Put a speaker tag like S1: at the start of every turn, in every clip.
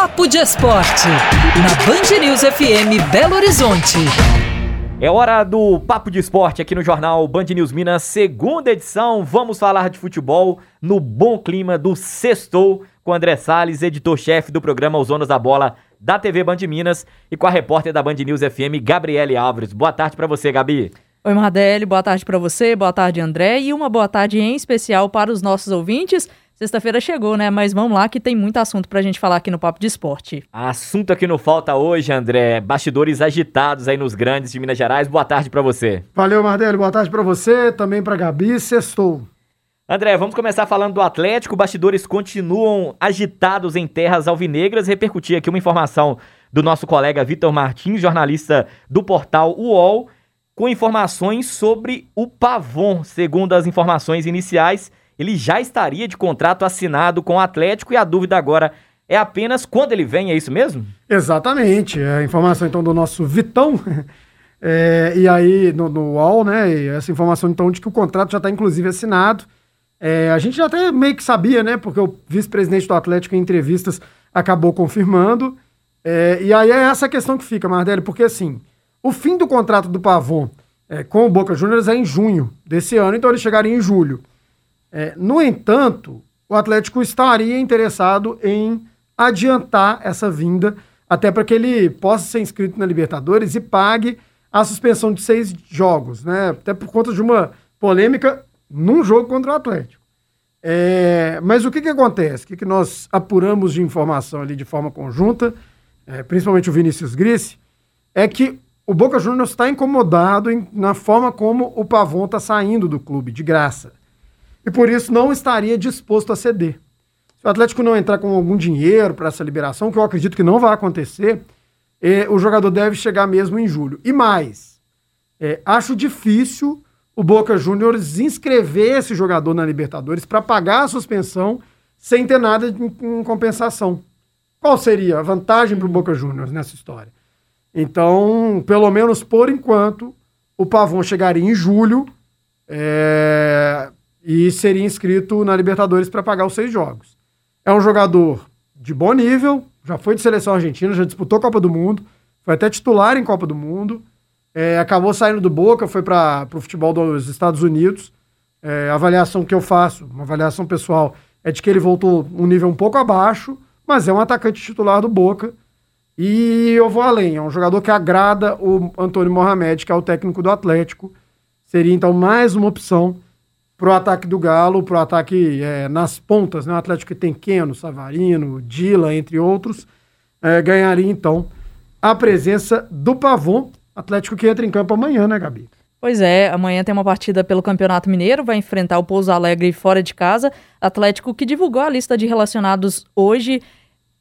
S1: Papo de Esporte. Na Band News FM Belo Horizonte.
S2: É hora do Papo de Esporte aqui no Jornal Band News Minas, segunda edição. Vamos falar de futebol no bom clima do Sextou, com André Salles, editor-chefe do programa Os Zonas da Bola da TV Band Minas, e com a repórter da Band News FM, Gabriele Álvares. Boa tarde para você, Gabi.
S3: Oi, Mardelli, boa tarde para você, boa tarde, André, e uma boa tarde em especial para os nossos ouvintes. Sexta-feira chegou, né? Mas vamos lá que tem muito assunto pra gente falar aqui no Papo de Esporte.
S2: Assunto aqui no Falta hoje, André. Bastidores agitados aí nos grandes de Minas Gerais. Boa tarde para você.
S4: Valeu, Mardelli. Boa tarde para você, também pra Gabi. Sextou.
S2: André, vamos começar falando do Atlético. Bastidores continuam agitados em terras alvinegras. Repercutir aqui uma informação do nosso colega Vitor Martins, jornalista do portal UOL, com informações sobre o Pavon. Segundo as informações iniciais, ele já estaria de contrato assinado com o Atlético e a dúvida agora é apenas quando ele vem, é isso mesmo?
S4: Exatamente. É a informação então do nosso Vitão. É, e aí no, no UOL, né? E essa informação então de que o contrato já está inclusive assinado. É, a gente já até meio que sabia, né? Porque o vice-presidente do Atlético em entrevistas acabou confirmando. É, e aí é essa questão que fica, Mardelli, porque assim, o fim do contrato do Pavon é, com o Boca Juniors é em junho desse ano, então ele chegaria em julho. É, no entanto, o Atlético estaria interessado em adiantar essa vinda, até para que ele possa ser inscrito na Libertadores e pague a suspensão de seis jogos, né? Até por conta de uma polêmica num jogo contra o Atlético. É, mas o que, que acontece? O que, que nós apuramos de informação ali de forma conjunta, é, principalmente o Vinícius Gris, é que o Boca Juniors está incomodado em, na forma como o Pavon está saindo do clube, de graça e por isso não estaria disposto a ceder. Se o Atlético não entrar com algum dinheiro para essa liberação, que eu acredito que não vai acontecer, é, o jogador deve chegar mesmo em julho. E mais, é, acho difícil o Boca Juniors inscrever esse jogador na Libertadores para pagar a suspensão sem ter nada em, em compensação. Qual seria a vantagem para o Boca Juniors nessa história? Então, pelo menos por enquanto, o Pavon chegaria em julho. É, e seria inscrito na Libertadores para pagar os seis jogos. É um jogador de bom nível, já foi de seleção argentina, já disputou Copa do Mundo, foi até titular em Copa do Mundo, é, acabou saindo do Boca, foi para o futebol dos Estados Unidos. É, a avaliação que eu faço, uma avaliação pessoal, é de que ele voltou um nível um pouco abaixo, mas é um atacante titular do Boca. E eu vou além, é um jogador que agrada o Antônio Mohamed, que é o técnico do Atlético. Seria então mais uma opção pro ataque do Galo, pro ataque é, nas pontas, né? O Atlético que tem Keno, Savarino, Dila, entre outros, é, ganharia então a presença do Pavon, Atlético que entra em campo amanhã, né, Gabi?
S3: Pois é, amanhã tem uma partida pelo Campeonato Mineiro, vai enfrentar o Pouso Alegre fora de casa. Atlético que divulgou a lista de relacionados hoje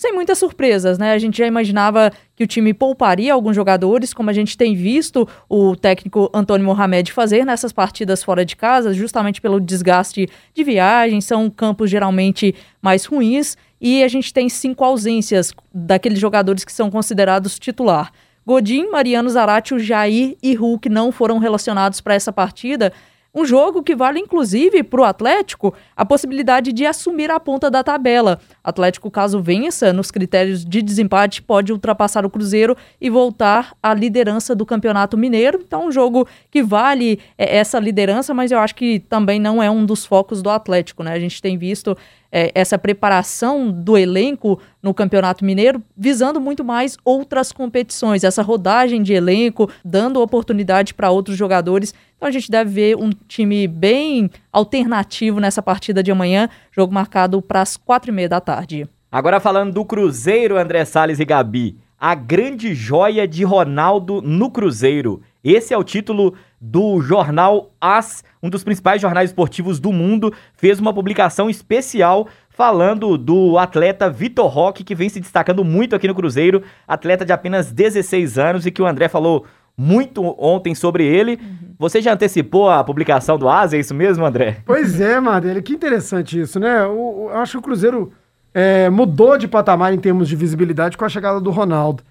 S3: sem muitas surpresas, né? A gente já imaginava que o time pouparia alguns jogadores, como a gente tem visto o técnico Antônio Mohamed fazer nessas partidas fora de casa, justamente pelo desgaste de viagem, são campos geralmente mais ruins, e a gente tem cinco ausências daqueles jogadores que são considerados titular. Godin, Mariano Zarate, Jair e Hulk não foram relacionados para essa partida, um jogo que vale, inclusive, para o Atlético a possibilidade de assumir a ponta da tabela. Atlético, caso vença nos critérios de desempate, pode ultrapassar o Cruzeiro e voltar à liderança do Campeonato Mineiro. Então, um jogo que vale é, essa liderança, mas eu acho que também não é um dos focos do Atlético, né? A gente tem visto é, essa preparação do elenco no Campeonato Mineiro, visando muito mais outras competições, essa rodagem de elenco, dando oportunidade para outros jogadores. Então a gente deve ver um time bem alternativo nessa partida de amanhã, jogo marcado para as quatro e meia da tarde.
S2: Agora falando do Cruzeiro, André Salles e Gabi, a grande joia de Ronaldo no Cruzeiro. Esse é o título do jornal As, um dos principais jornais esportivos do mundo, fez uma publicação especial falando do atleta Vitor Roque, que vem se destacando muito aqui no Cruzeiro, atleta de apenas 16 anos e que o André falou muito ontem sobre ele. Uhum. Você já antecipou a publicação do As, é isso mesmo, André?
S4: Pois é, Madeira, que interessante isso, né? Eu, eu acho que o Cruzeiro é, mudou de patamar em termos de visibilidade com a chegada do Ronaldo.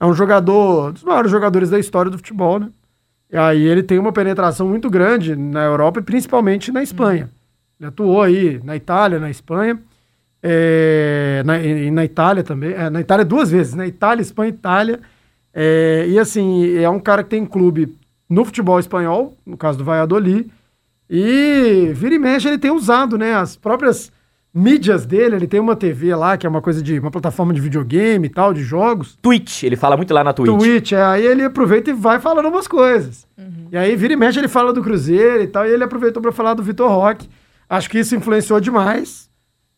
S4: É um jogador, dos maiores jogadores da história do futebol, né? E aí ele tem uma penetração muito grande na Europa e principalmente na Espanha. Ele atuou aí na Itália, na Espanha, é, na, e na Itália também. É, na Itália duas vezes, né? Itália, Espanha, Itália. É, e assim, é um cara que tem clube no futebol espanhol, no caso do Valladolid, e vira e mexe ele tem usado, né? As próprias mídias dele, ele tem uma TV lá, que é uma coisa de uma plataforma de videogame e tal, de jogos.
S2: Twitch, ele fala muito lá na Twitch.
S4: Twitch, é, aí ele aproveita e vai falando umas coisas. Uhum. E aí vira e mexe, ele fala do Cruzeiro e tal, e ele aproveitou para falar do Vitor Roque. Acho que isso influenciou demais.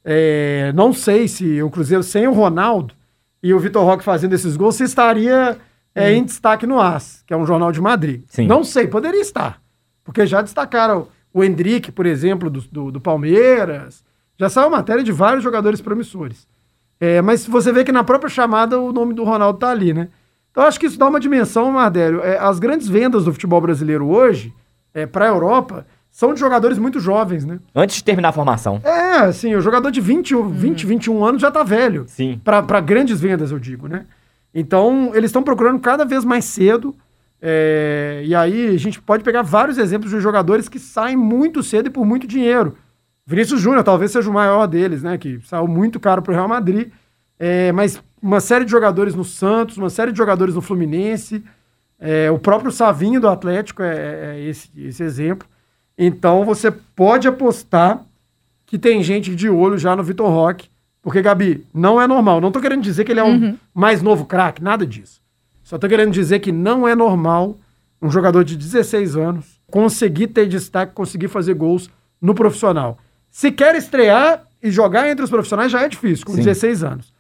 S4: É, não sei se o Cruzeiro sem o Ronaldo e o Vitor Roque fazendo esses gols, se estaria é, uhum. em destaque no AS, que é um jornal de Madrid.
S2: Sim.
S4: Não sei, poderia estar. Porque já destacaram o Hendrick, por exemplo, do, do, do Palmeiras, já saiu matéria de vários jogadores promissores. É, mas você vê que na própria chamada o nome do Ronaldo tá ali, né? Então acho que isso dá uma dimensão, Mardélio. É, as grandes vendas do futebol brasileiro hoje, é, para a Europa, são de jogadores muito jovens, né?
S2: Antes de terminar a formação.
S4: É, assim, o jogador de 20, 20 21 anos já tá velho.
S2: Sim.
S4: Para grandes vendas, eu digo, né? Então, eles estão procurando cada vez mais cedo. É, e aí a gente pode pegar vários exemplos de jogadores que saem muito cedo e por muito dinheiro. Vinícius Júnior talvez seja o maior deles, né? Que saiu muito caro para o Real Madrid. É, mas uma série de jogadores no Santos, uma série de jogadores no Fluminense. É, o próprio Savinho do Atlético é, é esse, esse exemplo. Então você pode apostar que tem gente de olho já no Vitor Roque. Porque, Gabi, não é normal. Não tô querendo dizer que ele é um uhum. mais novo craque, nada disso. Só tô querendo dizer que não é normal um jogador de 16 anos conseguir ter destaque, conseguir fazer gols no profissional. Se quer estrear e jogar entre os profissionais já é difícil, com Sim. 16 anos.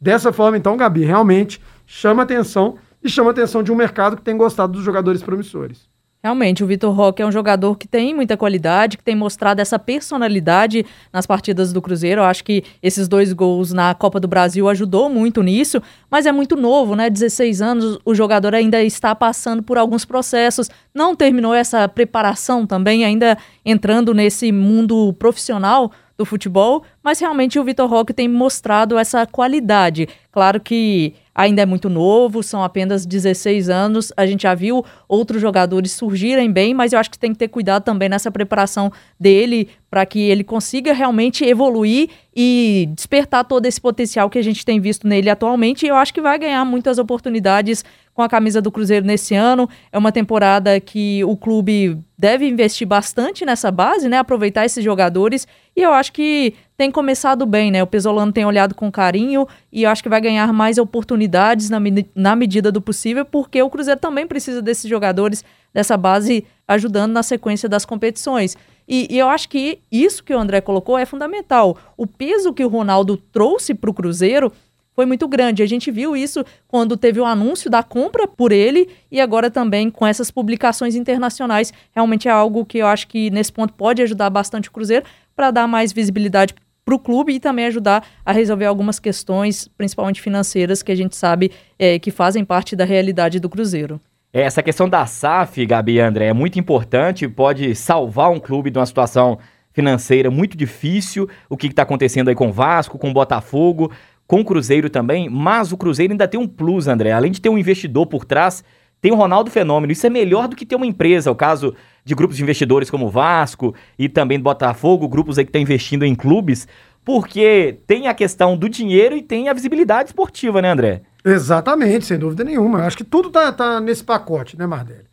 S4: Dessa forma, então, Gabi, realmente chama atenção e chama atenção de um mercado que tem gostado dos jogadores promissores.
S3: Realmente, o Vitor Roque é um jogador que tem muita qualidade, que tem mostrado essa personalidade nas partidas do Cruzeiro. Eu acho que esses dois gols na Copa do Brasil ajudou muito nisso, mas é muito novo, né? 16 anos, o jogador ainda está passando por alguns processos, não terminou essa preparação também, ainda entrando nesse mundo profissional do futebol, mas realmente o Vitor Roque tem mostrado essa qualidade. Claro que ainda é muito novo, são apenas 16 anos. A gente já viu outros jogadores surgirem bem, mas eu acho que tem que ter cuidado também nessa preparação dele para que ele consiga realmente evoluir e despertar todo esse potencial que a gente tem visto nele atualmente. E eu acho que vai ganhar muitas oportunidades com a camisa do Cruzeiro nesse ano. É uma temporada que o clube deve investir bastante nessa base, né? Aproveitar esses jogadores. E eu acho que tem começado bem, né? O Pesolano tem olhado com carinho e eu acho que vai ganhar mais oportunidades na, na medida do possível, porque o Cruzeiro também precisa desses jogadores, dessa base, ajudando na sequência das competições. E, e, eu acho que isso que o André colocou é fundamental. O peso que o Ronaldo trouxe para o Cruzeiro foi muito grande. A gente viu isso quando teve o anúncio da compra por ele e agora também com essas publicações internacionais. Realmente é algo que eu acho que nesse ponto pode ajudar bastante o Cruzeiro para dar mais visibilidade para o clube e também ajudar a resolver algumas questões, principalmente financeiras, que a gente sabe é, que fazem parte da realidade do Cruzeiro.
S2: É, essa questão da SAF, Gabi e André, é muito importante, pode salvar um clube de uma situação financeira muito difícil, o que está acontecendo aí com o Vasco, com o Botafogo, com o Cruzeiro também, mas o Cruzeiro ainda tem um plus, André. Além de ter um investidor por trás, tem o Ronaldo Fenômeno. Isso é melhor do que ter uma empresa. O caso de grupos de investidores como Vasco e também Botafogo, grupos aí que estão investindo em clubes, porque tem a questão do dinheiro e tem a visibilidade esportiva, né, André?
S4: Exatamente, sem dúvida nenhuma. Eu acho que tudo tá, tá nesse pacote, né, Mardelli?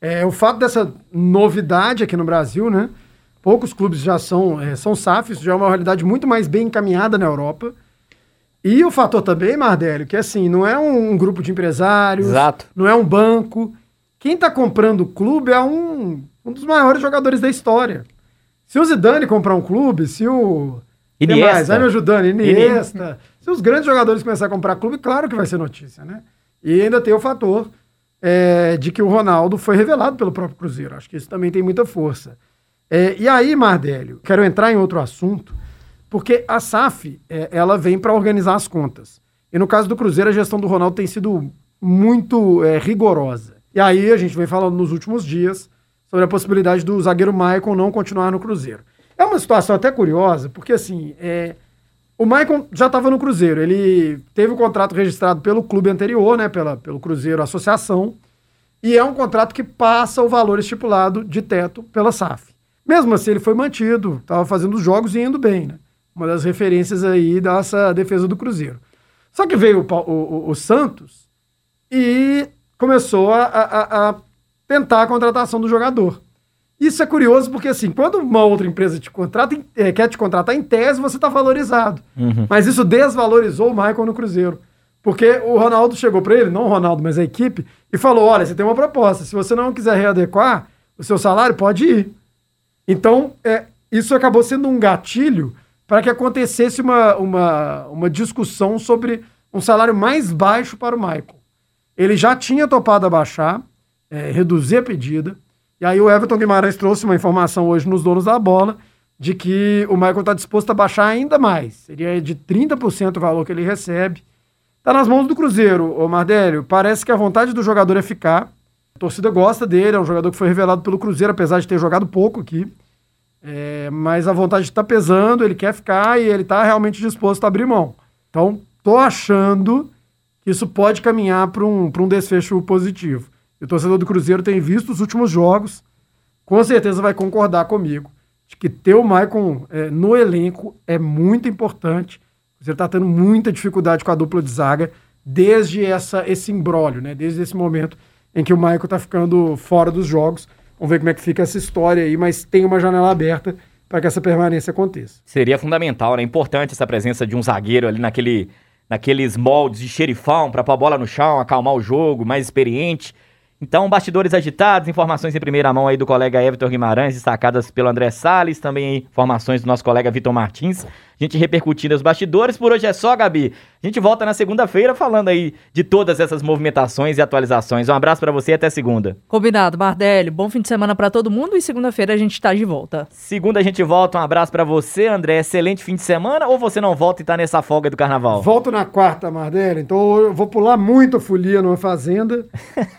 S4: É, o fato dessa novidade aqui no Brasil, né? Poucos clubes já são, é, são SAFs, já é uma realidade muito mais bem encaminhada na Europa. E o fator também, Mardelio, que assim, não é um, um grupo de empresários,
S2: Exato.
S4: não é um banco. Quem está comprando o clube é um, um dos maiores jogadores da história. Se o Zidane comprar um clube, se o.
S2: Iniesta.
S4: mais? Vai me ajudando, Iniesta. Se os grandes jogadores começarem a comprar clube, claro que vai ser notícia, né? E ainda tem o fator é, de que o Ronaldo foi revelado pelo próprio Cruzeiro. Acho que isso também tem muita força. É, e aí, Mardélio, quero entrar em outro assunto, porque a SAF, é, ela vem para organizar as contas. E no caso do Cruzeiro, a gestão do Ronaldo tem sido muito é, rigorosa. E aí a gente vem falando nos últimos dias sobre a possibilidade do zagueiro Maicon não continuar no Cruzeiro. É uma situação até curiosa, porque assim, é, o Maicon já estava no Cruzeiro. Ele teve o contrato registrado pelo clube anterior, né? Pela, pelo Cruzeiro Associação. E é um contrato que passa o valor estipulado de teto pela SAF. Mesmo assim, ele foi mantido, estava fazendo os jogos e indo bem, né? Uma das referências aí dessa defesa do Cruzeiro. Só que veio o, o- o- Santos e começou a, a- a tentar a contratação do jogador. Isso é curioso porque, assim, quando uma outra empresa te contrata, eh, quer te contratar, em tese você está valorizado. Mas isso desvalorizou o Michael no Cruzeiro. Porque o Ronaldo chegou para ele, não o Ronaldo, mas a equipe, e falou: olha, você tem uma proposta. Se você não quiser readequar o seu salário, pode ir. Então, é, isso acabou sendo um gatilho para que acontecesse uma, uma, uma discussão sobre um salário mais baixo para o Michael. Ele já tinha topado abaixar, é, reduzir a pedida, e aí o Everton Guimarães trouxe uma informação hoje nos donos da bola de que o Michael está disposto a baixar ainda mais. Seria de 30% o valor que ele recebe. Está nas mãos do Cruzeiro, ô Mardélio. Parece que a vontade do jogador é ficar. A torcida gosta dele, é um jogador que foi revelado pelo Cruzeiro, apesar de ter jogado pouco aqui. É, mas a vontade está pesando, ele quer ficar e ele está realmente disposto a abrir mão. Então, tô achando que isso pode caminhar para um, um desfecho positivo. E o torcedor do Cruzeiro tem visto os últimos jogos, com certeza vai concordar comigo, de que ter o Maicon é, no elenco é muito importante. O Cruzeiro está tendo muita dificuldade com a dupla de zaga desde essa, esse imbróglio, né? desde esse momento em que o Maicon está ficando fora dos jogos. Vamos ver como é que fica essa história aí, mas tem uma janela aberta para que essa permanência aconteça.
S2: Seria fundamental, né? Importante essa presença de um zagueiro ali naquele, naqueles moldes de xerifão para pôr a bola no chão, acalmar o jogo, mais experiente. Então, bastidores agitados, informações em primeira mão aí do colega Everton Guimarães, destacadas pelo André Salles, também aí informações do nosso colega Vitor Martins. A gente repercutindo os bastidores. Por hoje é só, Gabi. A gente volta na segunda-feira falando aí de todas essas movimentações e atualizações. Um abraço para você e até segunda.
S3: Combinado, Mardelli. Bom fim de semana para todo mundo e segunda-feira a gente tá de volta.
S2: Segunda a gente volta. Um abraço para você, André. Excelente fim de semana ou você não volta e tá nessa folga do carnaval?
S4: Volto na quarta, Mardelli, então eu vou pular muito a folia numa fazenda,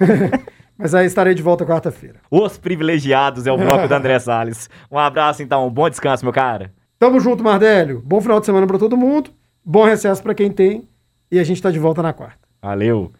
S4: mas aí estarei de volta quarta-feira.
S2: Os privilegiados é o bloco do André Salles. Um abraço, então. Bom descanso, meu cara.
S4: Tamo junto, Mardélio. Bom final de semana para todo mundo, bom recesso para quem tem e a gente tá de volta na quarta.
S2: Valeu.